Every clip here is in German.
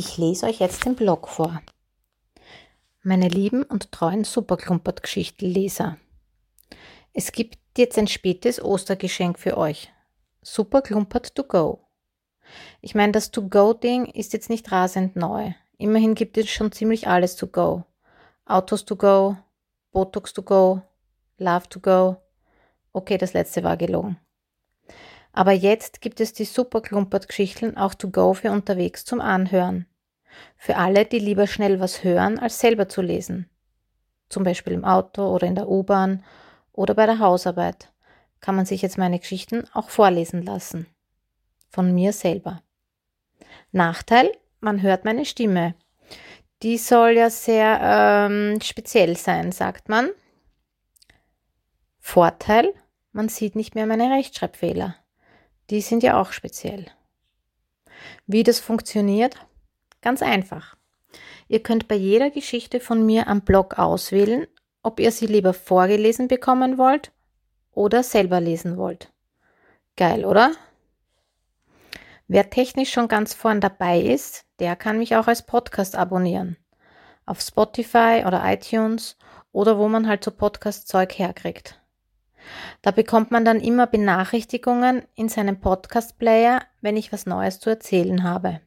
Ich lese euch jetzt den Blog vor. Meine lieben und treuen Superklumpert-Geschichtenleser. Es gibt jetzt ein spätes Ostergeschenk für euch. Superklumpert to go. Ich meine, das To-Go-Ding ist jetzt nicht rasend neu. Immerhin gibt es schon ziemlich alles to go. Autos to go, Botox to go, Love to go. Okay, das letzte war gelogen. Aber jetzt gibt es die super Klumpert-Geschichten auch to go für unterwegs zum Anhören. Für alle, die lieber schnell was hören, als selber zu lesen. Zum Beispiel im Auto oder in der U-Bahn oder bei der Hausarbeit kann man sich jetzt meine Geschichten auch vorlesen lassen. Von mir selber. Nachteil, man hört meine Stimme. Die soll ja sehr ähm, speziell sein, sagt man. Vorteil, man sieht nicht mehr meine Rechtschreibfehler. Die sind ja auch speziell. Wie das funktioniert? Ganz einfach. Ihr könnt bei jeder Geschichte von mir am Blog auswählen, ob ihr sie lieber vorgelesen bekommen wollt oder selber lesen wollt. Geil, oder? Wer technisch schon ganz vorn dabei ist, der kann mich auch als Podcast abonnieren. Auf Spotify oder iTunes oder wo man halt so Podcast-Zeug herkriegt. Da bekommt man dann immer Benachrichtigungen in seinem Podcast-Player, wenn ich was Neues zu erzählen habe.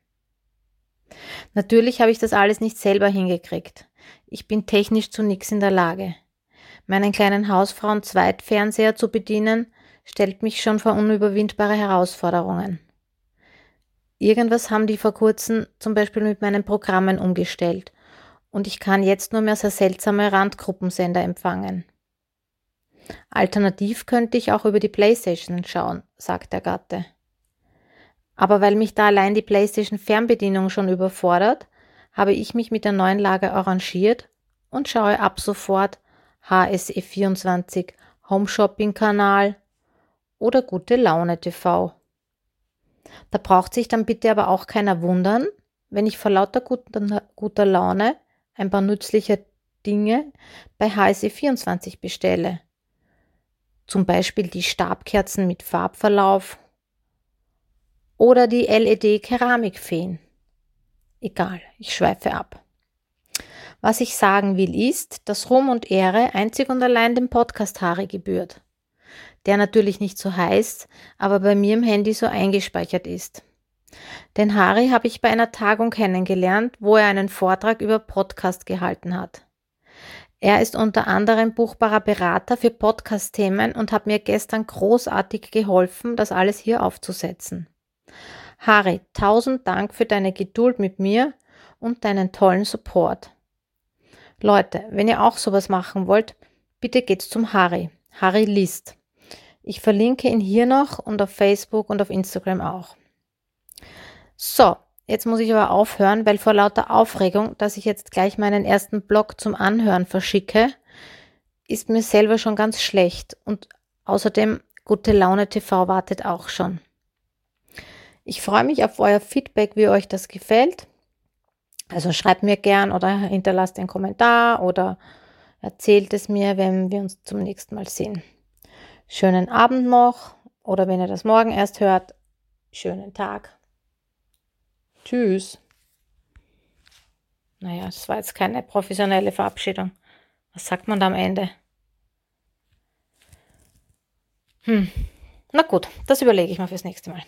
Natürlich habe ich das alles nicht selber hingekriegt. Ich bin technisch zu nichts in der Lage. Meinen kleinen Hausfrauen-Zweitfernseher zu bedienen, stellt mich schon vor unüberwindbare Herausforderungen. Irgendwas haben die vor kurzem zum Beispiel mit meinen Programmen umgestellt und ich kann jetzt nur mehr so seltsame Randgruppensender empfangen. Alternativ könnte ich auch über die Playstation schauen, sagt der Gatte. Aber weil mich da allein die Playstation Fernbedienung schon überfordert, habe ich mich mit der neuen Lage arrangiert und schaue ab sofort HSE24 Home Shopping Kanal oder Gute Laune TV. Da braucht sich dann bitte aber auch keiner wundern, wenn ich vor lauter guter, guter Laune ein paar nützliche Dinge bei HSE24 bestelle. Zum Beispiel die Stabkerzen mit Farbverlauf oder die LED-Keramikfeen. Egal, ich schweife ab. Was ich sagen will ist, dass Ruhm und Ehre einzig und allein dem Podcast Harry gebührt. Der natürlich nicht so heißt, aber bei mir im Handy so eingespeichert ist. Den Harry habe ich bei einer Tagung kennengelernt, wo er einen Vortrag über Podcast gehalten hat. Er ist unter anderem buchbarer Berater für Podcast-Themen und hat mir gestern großartig geholfen, das alles hier aufzusetzen. Harry, tausend Dank für deine Geduld mit mir und deinen tollen Support. Leute, wenn ihr auch sowas machen wollt, bitte geht's zum Harry. Harry liest. Ich verlinke ihn hier noch und auf Facebook und auf Instagram auch. So, jetzt muss ich aber aufhören, weil vor lauter Aufregung, dass ich jetzt gleich meinen ersten Blog zum Anhören verschicke, ist mir selber schon ganz schlecht und außerdem gute Laune TV wartet auch schon. Ich freue mich auf euer Feedback, wie euch das gefällt. Also schreibt mir gern oder hinterlasst einen Kommentar oder erzählt es mir, wenn wir uns zum nächsten Mal sehen. Schönen Abend noch oder wenn ihr das morgen erst hört, schönen Tag. Tschüss. Naja, das war jetzt keine professionelle Verabschiedung. Was sagt man da am Ende? Hm. Na gut, das überlege ich mal fürs nächste Mal.